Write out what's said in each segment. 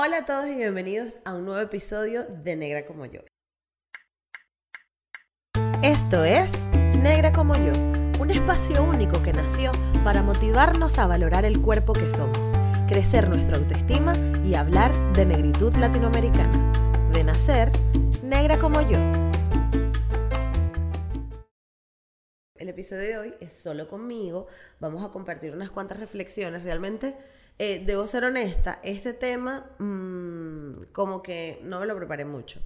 Hola a todos y bienvenidos a un nuevo episodio de Negra como yo. Esto es Negra como yo, un espacio único que nació para motivarnos a valorar el cuerpo que somos, crecer nuestra autoestima y hablar de negritud latinoamericana. De nacer, negra como yo. El episodio de hoy es solo conmigo. Vamos a compartir unas cuantas reflexiones. Realmente, eh, debo ser honesta, este tema mm, como que no me lo preparé mucho.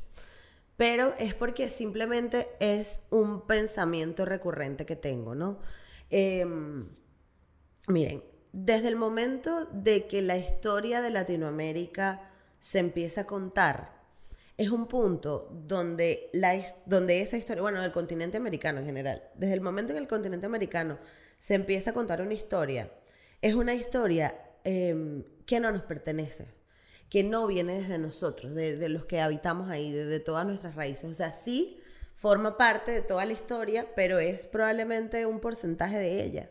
Pero es porque simplemente es un pensamiento recurrente que tengo, ¿no? Em, miren, desde el momento de que la historia de Latinoamérica se empieza a contar, es un punto donde, la, donde esa historia, bueno, del continente americano en general, desde el momento en que el continente americano se empieza a contar una historia, es una historia em, que no nos pertenece, que no viene desde nosotros, de, los que habitamos ahí, de, todas nuestras raíces. O sea, sí forma parte de toda la historia, pero es probablemente un porcentaje de ella.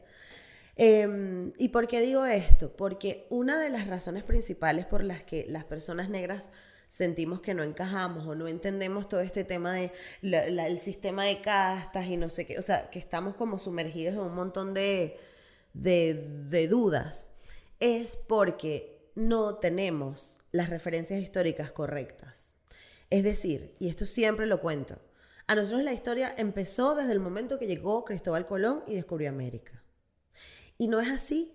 Em, ¿Y por qué digo esto? Porque una de las razones principales por las que las personas negras sentimos que no encajamos o no entendemos todo este tema de el sistema de castas y no sé qué, o sea, que estamos como sumergidos en un montón de, dudas, es porque no tenemos las referencias históricas correctas. Es decir, y esto siempre lo cuento, a nosotros la historia empezó desde el momento que llegó Cristóbal Colón y descubrió América. Y no es así.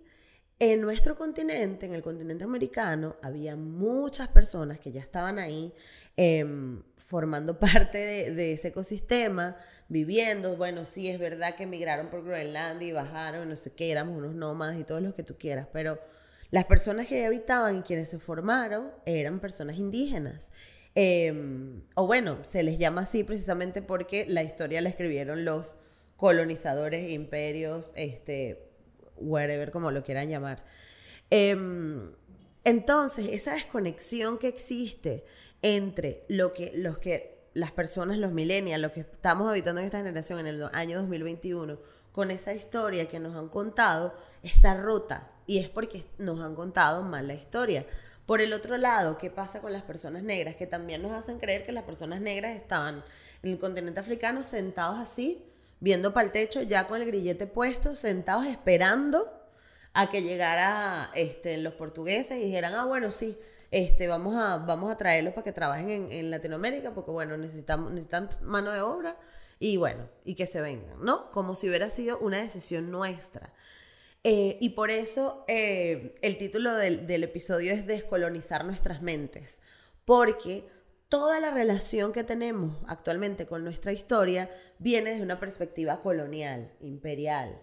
En nuestro continente, en el continente americano, había muchas personas que ya estaban ahí em, formando parte de, ese ecosistema, viviendo. Bueno, sí, es verdad que emigraron por Groenlandia y bajaron, no sé qué, éramos unos nómadas y todo lo que tú quieras, pero las personas que habitaban y quienes se formaron eran personas indígenas. Em, o bueno, se les llama así precisamente porque la historia la escribieron los colonizadores, imperios, este, whatever, como lo quieran llamar. Em, entonces, esa desconexión que existe entre lo que, los que las personas, los millennials, los que estamos habitando en esta generación en el año 2021, con esa historia que nos han contado, está rota. Y es porque nos han contado mal la historia. Por el otro lado, ¿qué pasa con las personas negras? Que también nos hacen creer que las personas negras estaban en el continente africano sentados así, viendo para el techo, ya con el grillete puesto, sentados esperando a que llegara este, los portugueses y dijeran, ah, bueno, sí, este, vamos, a, vamos a traerlos para que trabajen en, Latinoamérica, porque bueno, necesitamos, necesitan mano de obra y bueno, y que se vengan, ¿no? Como si hubiera sido una decisión nuestra. Eh, y por eso eh, el título del, del episodio es Descolonizar nuestras mentes, porque toda la relación que tenemos actualmente con nuestra historia viene desde una perspectiva colonial, imperial,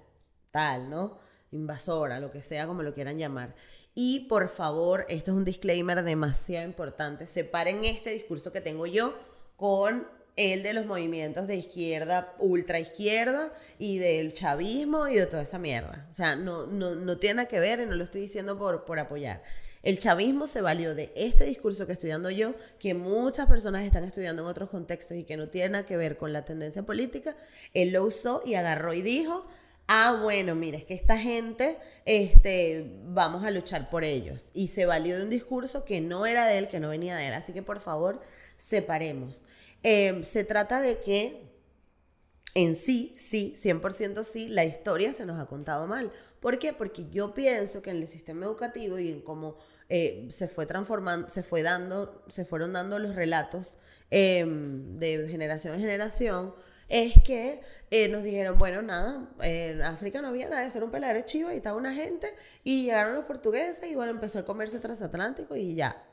tal, ¿no? Invasora, lo que sea, como lo quieran llamar. Y por favor, esto es un disclaimer demasiado importante. Separen este discurso que tengo yo con el de los movimientos de izquierda, ultra izquierda y del chavismo y de toda esa mierda. O sea, no, no, no tiene nada que ver y no lo estoy diciendo por, por apoyar. El chavismo se valió de este discurso que estoy dando yo, que muchas personas están estudiando en otros contextos y que no tiene nada que ver con la tendencia política. Él lo usó y agarró y dijo, ah, bueno, mire, es que esta gente, este, vamos a luchar por ellos. Y se valió de un discurso que no era de él, que no venía de él. Así que por favor, separemos. Em, se trata de que en sí, sí, 100% sí, la historia se nos ha contado mal. ¿Por qué? Porque yo pienso que en el sistema educativo y en cómo eh, se fue transformando, se fue dando, se fueron dando los relatos em, de generación en generación, es que eh, nos dijeron, bueno, nada, en África no había nada, ser un peladero chivo y estaba una gente, y llegaron los portugueses y bueno, empezó el comercio transatlántico y ya.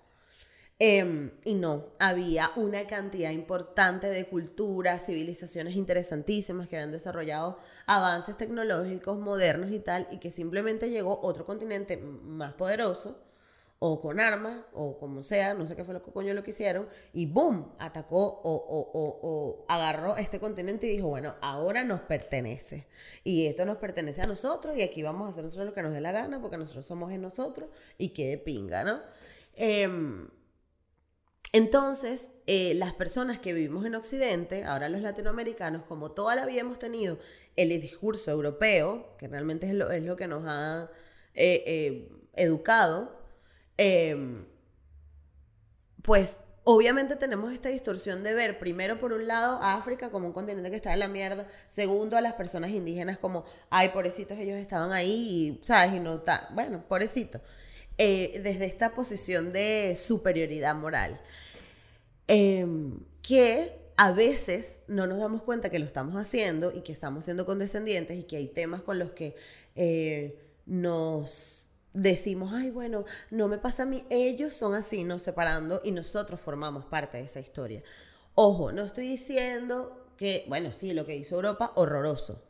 Em, y no, había una cantidad importante de culturas, civilizaciones interesantísimas que habían desarrollado avances tecnológicos modernos y tal, y que simplemente llegó otro continente más poderoso, o con armas, o como sea, no sé qué fue lo que coño lo que hicieron, y boom, atacó o, agarró este continente y dijo, bueno, ahora nos pertenece. Y esto nos pertenece a nosotros, y aquí vamos a hacer nosotros lo que nos dé la gana, porque nosotros somos en nosotros, y qué de pinga, ¿no? Eh, entonces, eh, las personas que vivimos en Occidente, ahora los latinoamericanos, como toda la vida hemos tenido el discurso europeo, que realmente es lo, es lo que nos ha eh, eh, educado, em, pues obviamente tenemos esta distorsión de ver, primero por un lado, a África como un continente que está en la mierda, segundo a las personas indígenas como, ay, pobrecitos, ellos estaban ahí y, ¿sabes? Y no está, bueno, pobrecito. Eh, desde esta posición de superioridad moral. Em, que a veces no nos damos cuenta que lo estamos haciendo y que estamos siendo condescendientes y que hay temas con los que eh, nos decimos, ay, bueno, no me pasa a mí, ellos son así, nos separando y nosotros formamos parte de esa historia. Ojo, no estoy diciendo que, bueno, sí, lo que hizo Europa, horroroso,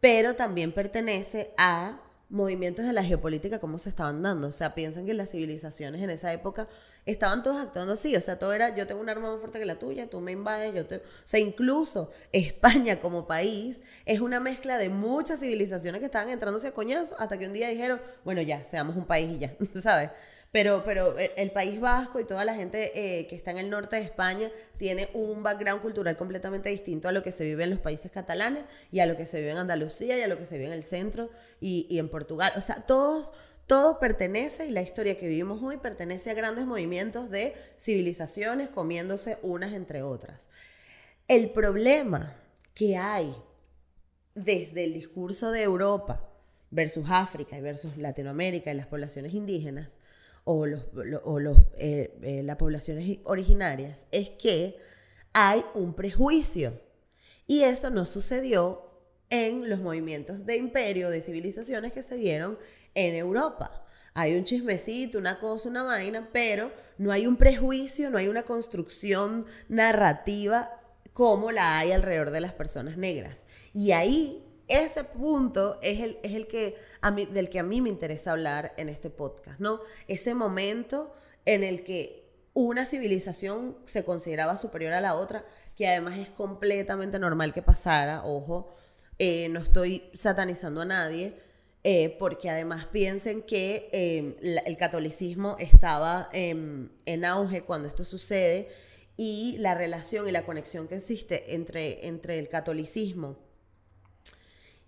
pero también pertenece a movimientos de la geopolítica cómo se estaban dando. O sea, piensan que las civilizaciones en esa época estaban todos actuando así. O sea, todo era, yo tengo un arma más fuerte que la tuya, tú me invades, yo te... O sea, incluso España como país es una mezcla de muchas civilizaciones que estaban entrándose a coñazo hasta que un día dijeron, bueno, ya, seamos un país y ya, ¿sabes? Pero, pero eh, el País Vasco y toda la gente eh, que está en el norte de España tiene un background cultural completamente distinto a lo que se vive en los países catalanes y a lo que se vive en Andalucía y a lo que se vive en el centro y, y en Portugal. O sea, todos, todo pertenece y la historia que vivimos hoy pertenece a grandes movimientos de civilizaciones comiéndose unas entre otras. El problema que hay desde el discurso de Europa versus África y versus Latinoamérica y las poblaciones indígenas o, los, o los, eh, eh, las poblaciones originarias es que hay un prejuicio. Y eso no sucedió en los movimientos de imperio, de civilizaciones que se dieron en Europa. Hay un chismecito, una cosa, una vaina, pero no hay un prejuicio, no hay una construcción narrativa como la hay alrededor de las personas negras. Y ahí ese punto es el, es el que a mí, del que a mí me interesa hablar en este podcast, ¿no? Ese momento en el que una civilización se consideraba superior a la otra, que además es completamente normal que pasara, ojo, eh, no estoy satanizando a nadie, eh, porque además piensen que em, el catolicismo estaba en auge cuando esto sucede y la relación y la conexión que existe entre, entre el catolicismo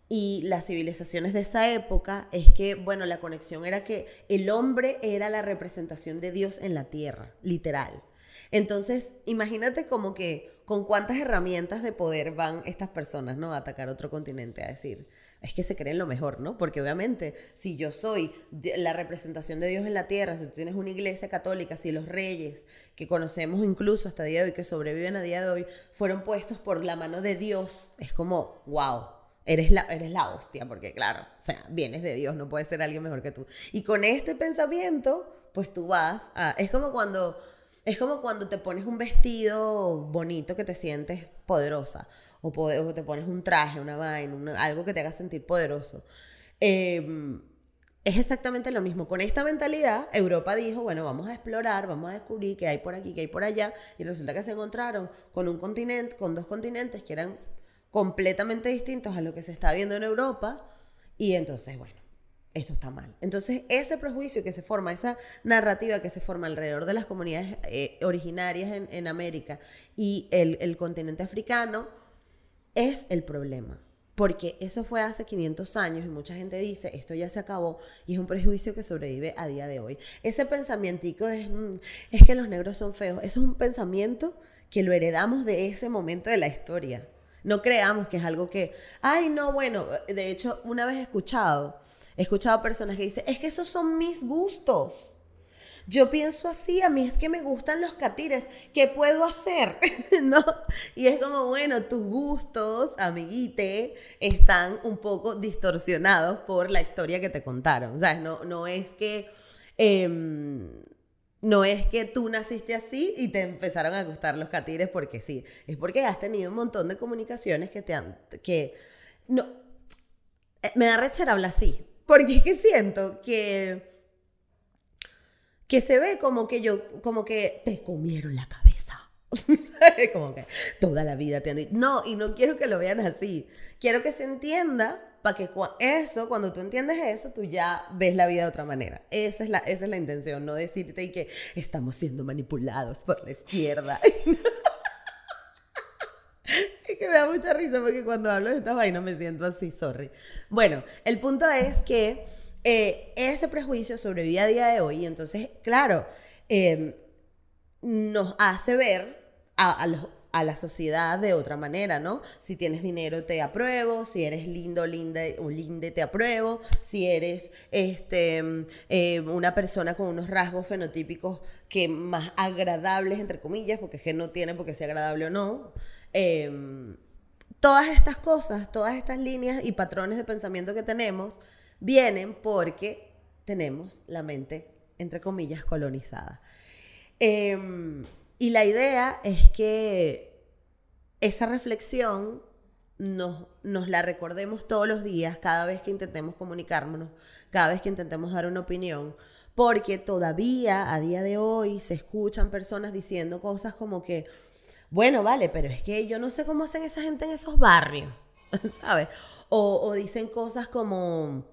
y las civilizaciones de esa época es que, bueno, la conexión era que el hombre era la representación de Dios en la tierra, literal. Entonces, imagínate como que con cuántas herramientas de poder van estas personas, ¿no? A atacar otro continente, a decir, es que se creen lo mejor, ¿no? Porque obviamente, si yo soy la representación de Dios en la tierra, si tú tienes una iglesia católica, si los reyes que conocemos incluso hasta día de hoy, que sobreviven a día de hoy, fueron puestos por la mano de Dios, es como, wow, Eres la, eres la hostia, porque claro, o sea, vienes de Dios, no puede ser alguien mejor que tú. Y con este pensamiento, pues tú vas a... Es como cuando, es como cuando te pones un vestido bonito que te sientes poderosa, o, te pones un traje, una vaina, algo que te haga sentir poderoso. Em, es exactamente lo mismo. Con esta mentalidad, Europa dijo, bueno, vamos a explorar, vamos a descubrir qué hay por aquí, qué hay por allá, y resulta que se encontraron con un continente, con dos continentes que eran completamente distintos a lo que se está viendo en Europa y entonces, bueno, esto está mal. Entonces, ese prejuicio que se forma, esa narrativa que se forma alrededor de las comunidades eh, originarias en, América y el, continente africano, es el problema. Porque eso fue hace 500 años y mucha gente dice, esto ya se acabó y es un prejuicio que sobrevive a día de hoy. Ese pensamiento es, mm, es que los negros son feos, eso es un pensamiento que lo heredamos de ese momento de la historia. No creamos que es algo que, ay, no, bueno, de hecho, una vez escuchado, he escuchado personas que dicen, es que esos son mis gustos. Yo pienso así, a mí es que me gustan los catires, ¿qué puedo hacer? ¿No? Y es como, bueno, tus gustos, amiguite, están un poco distorsionados por la historia que te contaron. No, no es que... Em, no es que tú naciste así y te empezaron a gustar los catires porque sí, es porque has tenido un montón de comunicaciones que te han, que, no, eh, me da rechera hablar así, porque es que siento que, que se ve como que yo, como que te comieron la cabeza. como que toda la vida te han dicho, no, y no quiero que lo vean así, quiero que se entienda para que eso, cuando tú entiendes eso, tú ya ves la vida de otra manera. Esa es la, esa es la intención, no decirte que estamos siendo manipulados por la izquierda. que me da mucha risa porque cuando hablo de esta vaina me siento así, sorry. Bueno, el punto es que eh, ese prejuicio sobrevive a día de hoy, entonces, claro, em, nos hace ver a, la sociedad de otra manera, ¿no? Si tienes dinero te apruebo, si eres lindo, linda o linde te apruebo, si eres este, eh, una persona con unos rasgos fenotípicos que más agradables, entre comillas, porque es que no tiene porque sea agradable o no. Em, todas estas cosas, todas estas líneas y patrones de pensamiento que tenemos vienen porque tenemos la mente, entre comillas, colonizada. Em, y la idea es que esa reflexión nos, nos, la recordemos todos los días, cada vez que intentemos comunicarnos, cada vez que intentemos dar una opinión, porque todavía a día de hoy se escuchan personas diciendo cosas como que, bueno, vale, pero es que yo no sé cómo hacen esa gente en esos barrios, ¿sabes? O, o dicen cosas como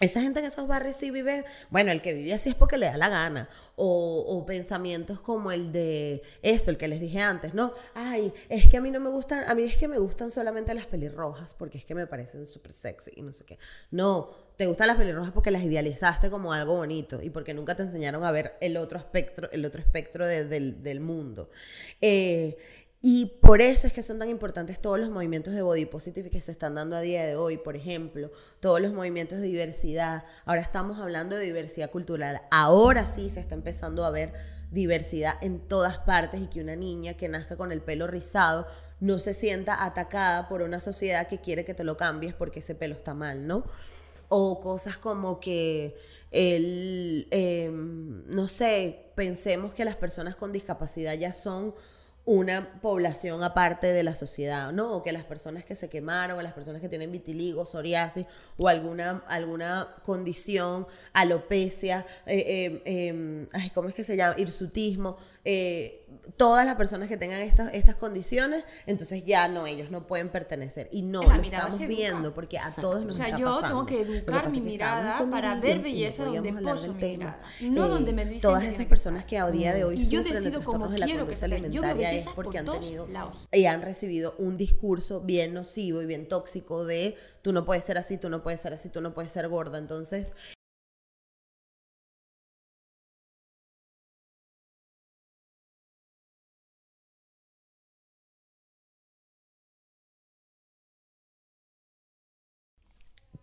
esa gente en esos barrios sí vive, bueno, el que vive así es porque le da la gana. O, pensamientos como el de eso, el que les dije antes, ¿no? Ay, es que a mí no me gustan, a mí es que me gustan solamente las pelirrojas porque es que me parecen súper sexy y no sé qué. No, te gustan las pelirrojas porque las idealizaste como algo bonito y porque nunca te enseñaron a ver el otro espectro, el otro espectro del, del, mundo. Eh, y por eso es que son tan importantes todos los movimientos de body positive que se están dando a día de hoy, por ejemplo, todos los movimientos de diversidad. Ahora estamos hablando de diversidad cultural. Ahora sí se está empezando a ver diversidad en todas partes y que una niña que nazca con el pelo rizado no se sienta atacada por una sociedad que quiere que te lo cambies porque ese pelo está mal, ¿no? O cosas como que el, em, no sé, pensemos que las personas con discapacidad ya son una población aparte de la sociedad, ¿no? O que las personas que se quemaron, o las personas que tienen vitiligo, psoriasis o alguna, alguna condición, alopecia, eh, eh, em, ¿cómo es que se llama? Hirsutismo, eh, todas las personas que tengan estas, estas condiciones, entonces ya no, ellos no pueden pertenecer. Y no, lo estamos viendo porque a todos nos O sea, yo tengo que educar mi mirada para ver belleza donde poso mi mirada, no donde me Todas esas personas que a día de hoy sufren de trastornos de la conducta alimentaria es porque han tenido y han recibido un discurso bien nocivo y bien tóxico de tú no puedes ser así, tú no puedes ser así, tú no puedes ser gorda. Entonces,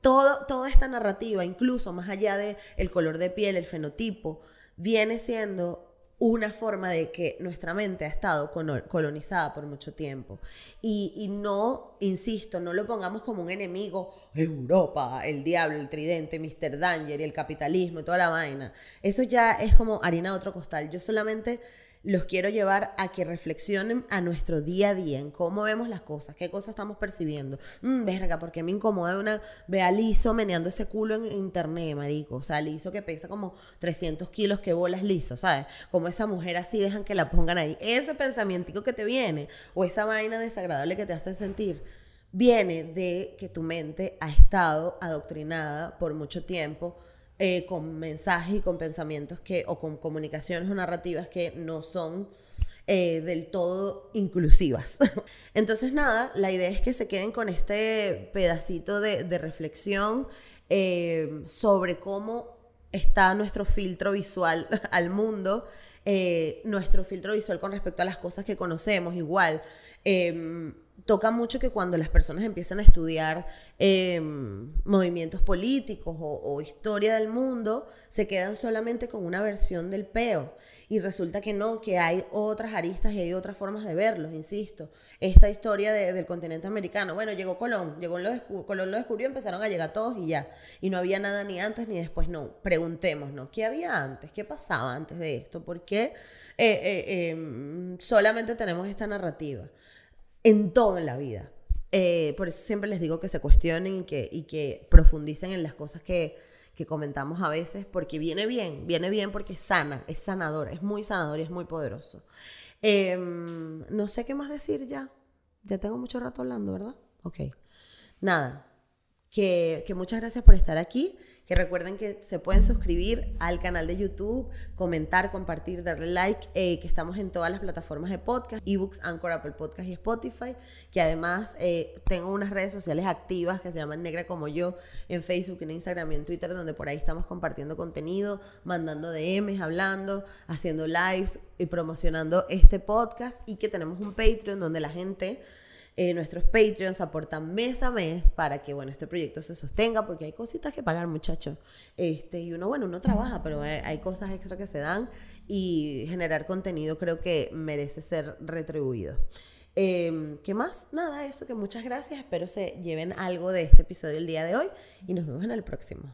toda esta narrativa, incluso más allá de el color de piel, el fenotipo, viene siendo una forma de que nuestra mente ha estado colonizada por mucho tiempo. Y, no, insisto, no lo pongamos como un enemigo, Europa, el diablo, el tridente, Mr. Danger y el capitalismo y toda la vaina. Eso ya es como harina de otro costal. Yo solamente los quiero llevar a que reflexionen a nuestro día a día, en cómo vemos las cosas, qué cosas estamos percibiendo. Mmm, verga, porque me incomoda una, ve a Liso meneando ese culo en internet, marico. O sea, Liso que pesa como 300 kilos, que bolas Liso, ¿sabes? Como esa mujer así dejan que la pongan ahí. Ese pensamiento que te viene, o esa vaina desagradable que te hace sentir, viene de que tu mente ha estado adoctrinada por mucho tiempo eh, con mensajes y con pensamientos que, o con comunicaciones o narrativas que no son eh, del todo inclusivas. Entonces, nada, la idea es que se queden con este pedacito de, reflexión eh, sobre cómo está nuestro filtro visual al mundo, nuestro filtro visual con respecto a las cosas que conocemos, igual em, toca mucho que cuando las personas empiezan a estudiar em, movimientos políticos o, historia del mundo, se quedan solamente con una versión del peo. Y resulta que no, que hay otras aristas y hay otras formas de verlos, insisto. Esta historia del continente americano, bueno, llegó Colón, llegó lo Colón lo descubrió, empezaron a llegar todos y ya. Y no había nada ni antes ni después, no. Preguntémonos, ¿qué había antes? ¿Qué pasaba antes de esto? ¿Por qué eh, eh, em, solamente tenemos esta narrativa? En todo en la vida. Eh, por eso siempre les digo que se cuestionen y que, y que profundicen en las cosas que, que, comentamos a veces, porque viene bien, viene bien porque es sana, es sanador, es muy sanador y es muy poderoso. Em, no sé qué más decir ya. Ya tengo mucho rato hablando, ¿verdad? Ok. Nada. Que, muchas gracias por estar aquí Que recuerden que se pueden suscribir al canal de YouTube, comentar, compartir, darle like, eh, que estamos en todas las plataformas de podcast, ebooks, Anchor, Apple Podcast y Spotify, que además eh, tengo unas redes sociales activas que se llaman Negra como yo, en Facebook, en Instagram y en Twitter, donde por ahí estamos compartiendo contenido, mandando DMs, hablando, haciendo lives y promocionando este podcast y que tenemos un Patreon donde la gente eh, nuestros Patreons aportan mes a mes para que, bueno, este proyecto se sostenga, porque hay cositas que pagar, muchachos. Este, y uno, bueno, uno trabaja, pero hay, cosas extra que se dan y generar contenido creo que merece ser retribuido. Em, ¿Qué más? Nada, eso que muchas gracias. Espero se lleven algo de este episodio el día de hoy y nos vemos en el próximo.